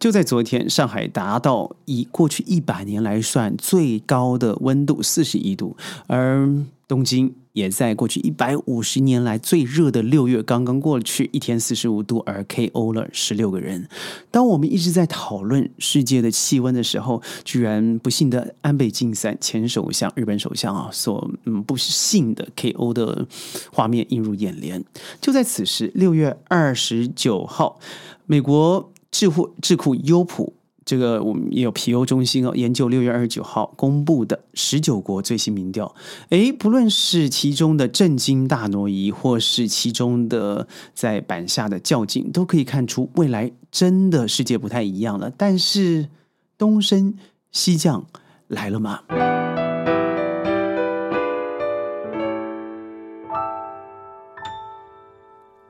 就在昨天，上海达到以过去一百年来算最高的温度四十一度，而东京也在过去一百五十年来最热的六月刚刚过去，一天四十五度，而 KO 了十六个人。当我们一直在讨论世界的气温的时候，居然不幸的安倍晋三前首相、日本首相啊，所嗯不幸的 KO 的画面映入眼帘。就在此时，六月二十九号，美国。智库智库优普，这个我们也有皮欧中心哦，研究六月二十九号公布的十九国最新民调。诶，不论是其中的震惊大挪移，或是其中的在板下的较劲，都可以看出未来真的世界不太一样了。但是东升西降来了吗？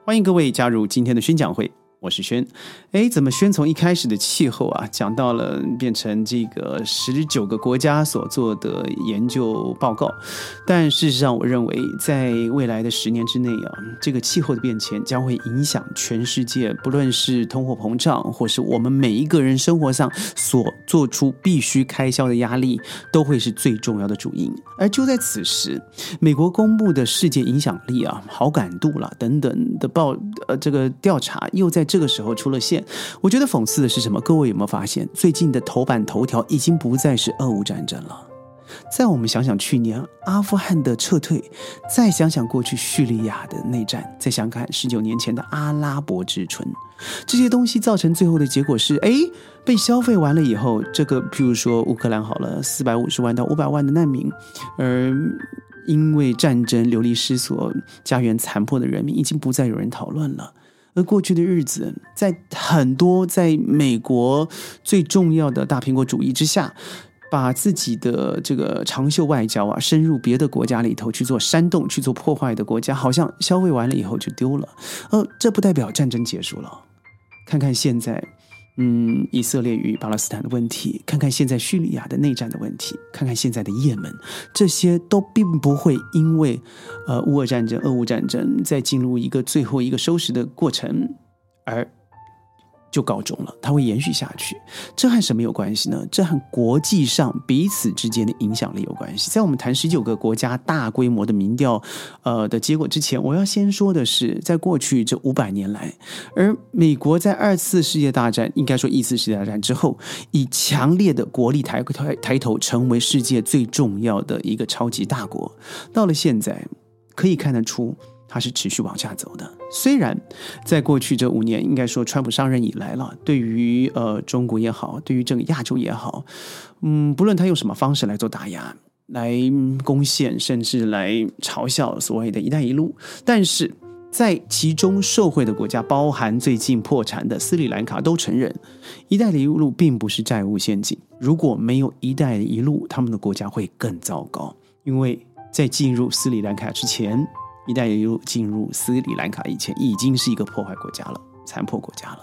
欢迎各位加入今天的宣讲会。我是轩，哎，怎么轩从一开始的气候啊，讲到了变成这个十九个国家所做的研究报告？但事实上，我认为在未来的十年之内啊，这个气候的变迁将会影响全世界，不论是通货膨胀，或是我们每一个人生活上所做出必须开销的压力，都会是最重要的主因。而就在此时，美国公布的世界影响力啊、好感度啦等等的报呃这个调查又在。这个时候出了线，我觉得讽刺的是什么？各位有没有发现，最近的头版头条已经不再是俄乌战争了？再我们想想去年阿富汗的撤退，再想想过去叙利亚的内战，再想看十九年前的阿拉伯之春，这些东西造成最后的结果是：哎，被消费完了以后，这个譬如说乌克兰好了，四百五十万到五百万的难民，而因为战争流离失所、家园残破的人民，已经不再有人讨论了。而过去的日子，在很多在美国最重要的大苹果主义之下，把自己的这个长袖外交啊，深入别的国家里头去做煽动、去做破坏的国家，好像消费完了以后就丢了。呃，这不代表战争结束了。看看现在。嗯，以色列与巴勒斯坦的问题，看看现在叙利亚的内战的问题，看看现在的也门，这些都并不会因为呃乌俄战争、俄乌战争在进入一个最后一个收拾的过程而。就告终了，它会延续下去。这和什么有关系呢？这和国际上彼此之间的影响力有关系。在我们谈十九个国家大规模的民调，呃的结果之前，我要先说的是，在过去这五百年来，而美国在二次世界大战，应该说一次世界大战之后，以强烈的国力抬抬抬头，成为世界最重要的一个超级大国。到了现在，可以看得出。它是持续往下走的。虽然在过去这五年，应该说川普上任以来了，对于呃中国也好，对于整个亚洲也好，嗯，不论他用什么方式来做打压、来攻陷，甚至来嘲笑所谓的一带一路，但是在其中受惠的国家，包含最近破产的斯里兰卡，都承认一带一路并不是债务陷阱。如果没有一带一路，他们的国家会更糟糕，因为在进入斯里兰卡之前。一带一路进入斯里兰卡以前，已经是一个破坏国家了，残破国家了。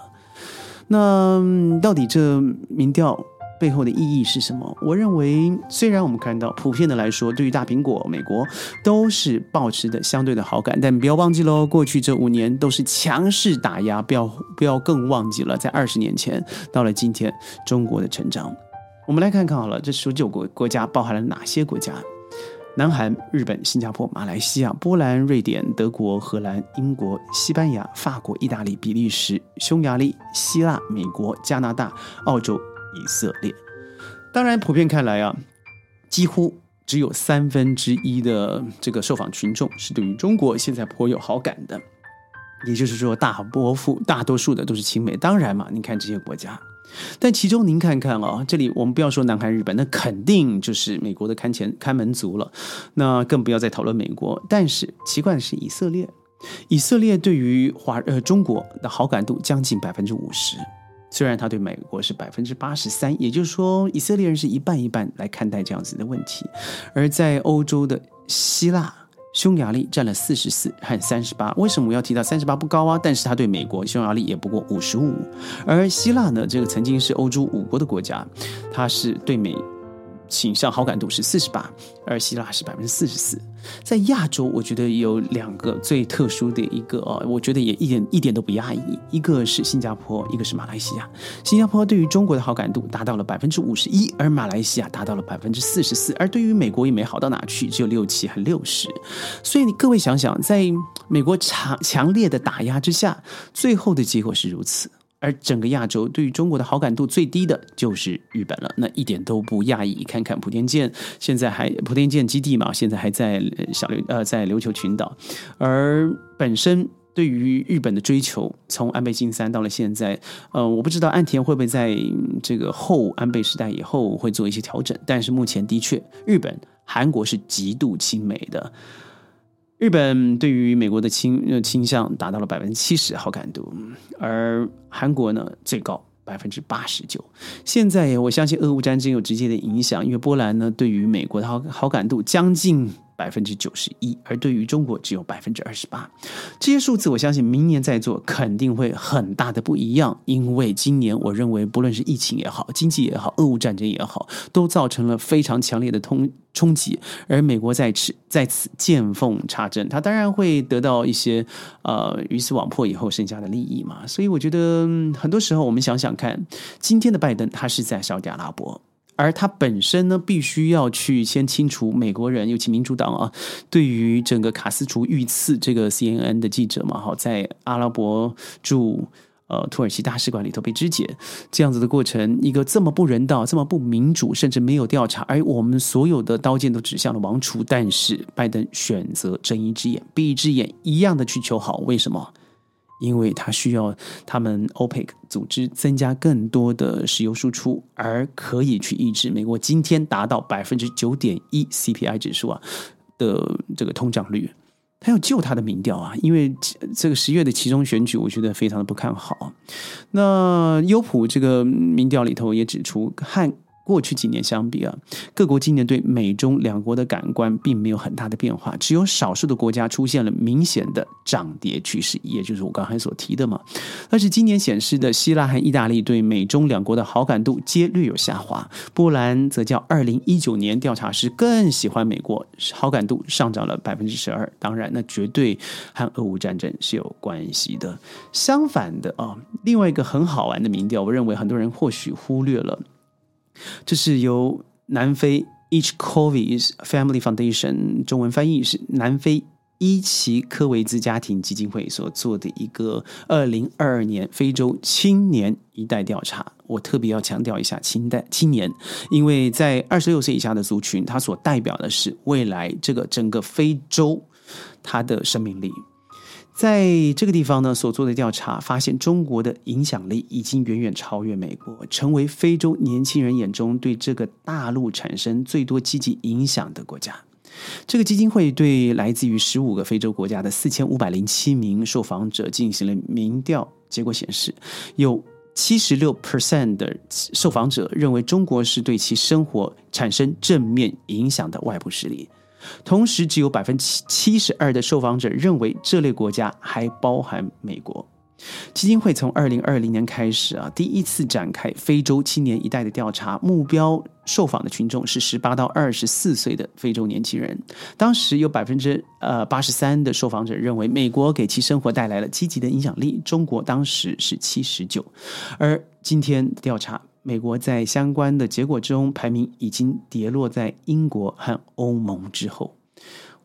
那到底这民调背后的意义是什么？我认为，虽然我们看到普遍的来说，对于大苹果、美国都是保持的相对的好感，但不要忘记喽，过去这五年都是强势打压，不要不要更忘记了，在二十年前到了今天，中国的成长。我们来看看好了，这十九个国家包含了哪些国家？南韩、日本、新加坡、马来西亚、波兰、瑞典、德国、荷兰、英国、西班牙、法国、意大利、比利时、匈牙利、希腊、美国、加拿大、澳洲、以色列。当然，普遍看来啊，几乎只有三分之一的这个受访群众是对于中国现在颇有好感的。也就是说，大波幅大多数的都是亲美。当然嘛，你看这些国家。但其中您看看啊，这里我们不要说南韩、日本，那肯定就是美国的看前看门族了。那更不要再讨论美国。但是奇怪的是，以色列，以色列对于华呃中国的好感度将近百分之五十，虽然他对美国是百分之八十三，也就是说，以色列人是一半一半来看待这样子的问题。而在欧洲的希腊。匈牙利占了四十四和三十八，为什么我要提到三十八不高啊？但是它对美国，匈牙利也不过五十五，而希腊呢？这个曾经是欧洲五国的国家，它是对美倾向好感度是四十八，而希腊是百分之四十四。在亚洲，我觉得有两个最特殊的一个，我觉得也一点一点都不压抑。一个是新加坡，一个是马来西亚。新加坡对于中国的好感度达到了百分之五十一，而马来西亚达到了百分之四十四。而对于美国也没好到哪去，只有六七和六十。所以你各位想想，在美国强强烈的打压之下，最后的结果是如此。而整个亚洲对于中国的好感度最低的就是日本了，那一点都不讶异。看看莆田舰，现在还莆田舰基地嘛，现在还在小琉呃在琉球群岛。而本身对于日本的追求，从安倍晋三到了现在，呃，我不知道岸田会不会在这个后安倍时代以后会做一些调整，但是目前的确，日本、韩国是极度亲美的。日本对于美国的倾倾向达到了百分之七十好感度，而韩国呢最高百分之八十九。现在我相信俄乌战争有直接的影响，因为波兰呢对于美国的好好感度将近。百分之九十一，而对于中国只有百分之二十八。这些数字，我相信明年再做肯定会很大的不一样。因为今年，我认为不论是疫情也好，经济也好，俄乌战争也好，都造成了非常强烈的通冲击。而美国在此在此见缝插针，他当然会得到一些呃鱼死网破以后剩下的利益嘛。所以我觉得很多时候，我们想想看，今天的拜登他是在沙特阿拉伯。而他本身呢，必须要去先清除美国人，尤其民主党啊，对于整个卡斯楚遇刺这个 CNN 的记者嘛，好，在阿拉伯驻呃土耳其大使馆里头被肢解这样子的过程，一个这么不人道、这么不民主，甚至没有调查，而我们所有的刀剑都指向了王储，但是拜登选择睁一只眼闭一只眼，一样的去求好，为什么？因为它需要他们 OPEC 组织增加更多的石油输出，而可以去抑制美国今天达到百分之九点一 CPI 指数啊的这个通胀率，他要救他的民调啊，因为这个十月的其中选举，我觉得非常的不看好。那优普这个民调里头也指出，和过去几年相比啊，各国今年对美中两国的感官并没有很大的变化，只有少数的国家出现了明显的涨跌趋势，也就是我刚才所提的嘛。但是今年显示的希腊和意大利对美中两国的好感度皆略有下滑，波兰则较二零一九年调查时更喜欢美国，好感度上涨了百分之十二。当然，那绝对和俄乌战争是有关系的。相反的啊，另外一个很好玩的民调，我认为很多人或许忽略了。这是由南非 Each Covis Family Foundation 中文翻译是南非伊奇科维兹家庭基金会所做的一个二零二二年非洲青年一代调查。我特别要强调一下青代青年，因为在二十六岁以下的族群，它所代表的是未来这个整个非洲它的生命力。在这个地方呢，所做的调查发现，中国的影响力已经远远超越美国，成为非洲年轻人眼中对这个大陆产生最多积极影响的国家。这个基金会对来自于十五个非洲国家的四千五百零七名受访者进行了民调，结果显示，有七十六 percent 的受访者认为中国是对其生活产生正面影响的外部势力。同时，只有百分之七十二的受访者认为这类国家还包含美国。基金会从二零二零年开始啊，第一次展开非洲青年一代的调查，目标受访的群众是十八到二十四岁的非洲年轻人。当时有百分之呃八十三的受访者认为美国给其生活带来了积极的影响力，中国当时是七十九。而今天调查。美国在相关的结果中排名已经跌落在英国和欧盟之后。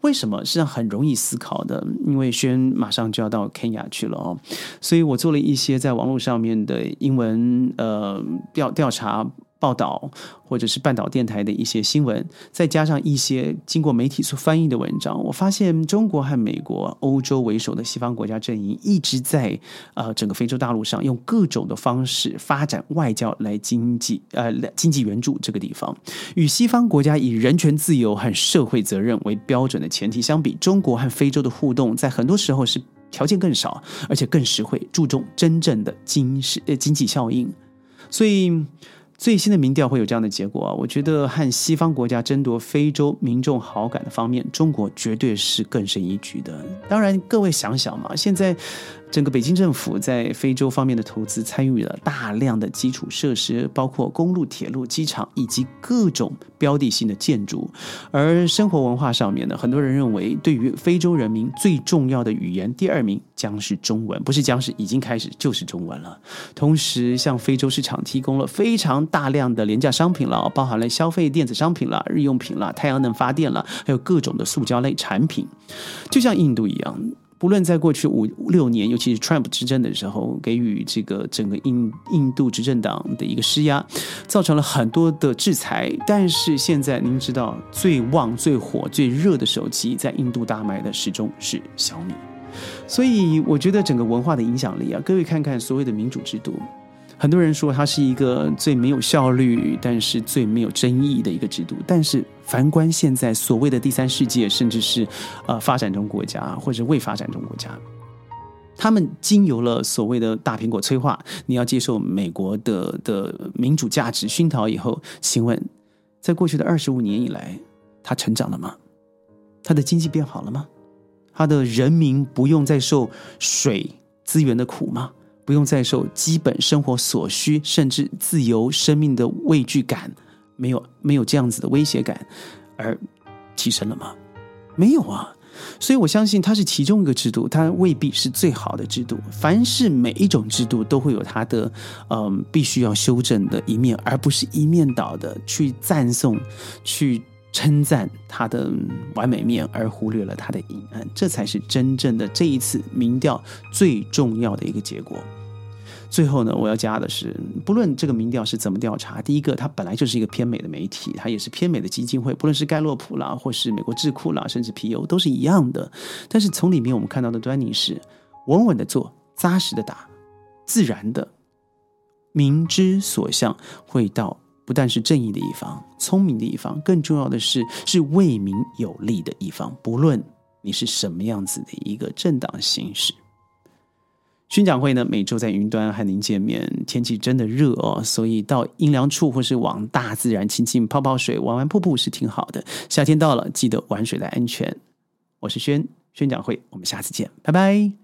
为什么？实际上很容易思考的，因为轩马上就要到肯亚去了哦，所以我做了一些在网络上面的英文呃调调查。报道或者是半岛电台的一些新闻，再加上一些经过媒体所翻译的文章，我发现中国和美国、欧洲为首的西方国家阵营一直在呃整个非洲大陆上用各种的方式发展外交来经济呃经济援助这个地方。与西方国家以人权自由和社会责任为标准的前提相比，中国和非洲的互动在很多时候是条件更少，而且更实惠，注重真正的经是呃经济效应，所以。最新的民调会有这样的结果啊！我觉得和西方国家争夺非洲民众好感的方面，中国绝对是更胜一局的。当然，各位想想嘛，现在整个北京政府在非洲方面的投资参与了大量的基础设施，包括公路、铁路、机场以及各种标的性的建筑。而生活文化上面呢，很多人认为，对于非洲人民最重要的语言，第二名将是中文，不是将是已经开始就是中文了。同时，向非洲市场提供了非常大量的廉价商品了，包含了消费电子商品了、日用品了、太阳能发电了，还有各种的塑胶类产品，就像印度一样。无论在过去五六年，尤其是 Trump 执政的时候，给予这个整个印印度执政党的一个施压，造成了很多的制裁。但是现在，您知道最旺、最火、最热的手机在印度大卖的始终是小米。所以，我觉得整个文化的影响力啊，各位看看所谓的民主制度。很多人说它是一个最没有效率，但是最没有争议的一个制度。但是，反观现在所谓的第三世界，甚至是呃发展中国家或者未发展中国家，他们经由了所谓的大苹果催化，你要接受美国的的民主价值熏陶以后，请问，在过去的二十五年以来，它成长了吗？它的经济变好了吗？它的人民不用再受水资源的苦吗？不用再受基本生活所需，甚至自由生命的畏惧感，没有没有这样子的威胁感，而提升了吗？没有啊！所以我相信它是其中一个制度，它未必是最好的制度。凡是每一种制度都会有它的嗯必须要修正的一面，而不是一面倒的去赞颂去。称赞他的完美面，而忽略了他的阴暗，这才是真正的这一次民调最重要的一个结果。最后呢，我要加的是，不论这个民调是怎么调查，第一个，它本来就是一个偏美的媒体，它也是偏美的基金会，不论是盖洛普啦，或是美国智库啦，甚至皮尤，都是一样的。但是从里面我们看到的端倪是，稳稳的做，扎实的打，自然的，民之所向，会到。不但是正义的一方、聪明的一方，更重要的是是为民有利的一方。不论你是什么样子的一个政党形式，宣讲会呢，每周在云端和您见面。天气真的热哦，所以到阴凉处或是往大自然亲近、泡泡水、玩玩瀑布是挺好的。夏天到了，记得玩水的安全。我是轩宣讲会，我们下次见，拜拜。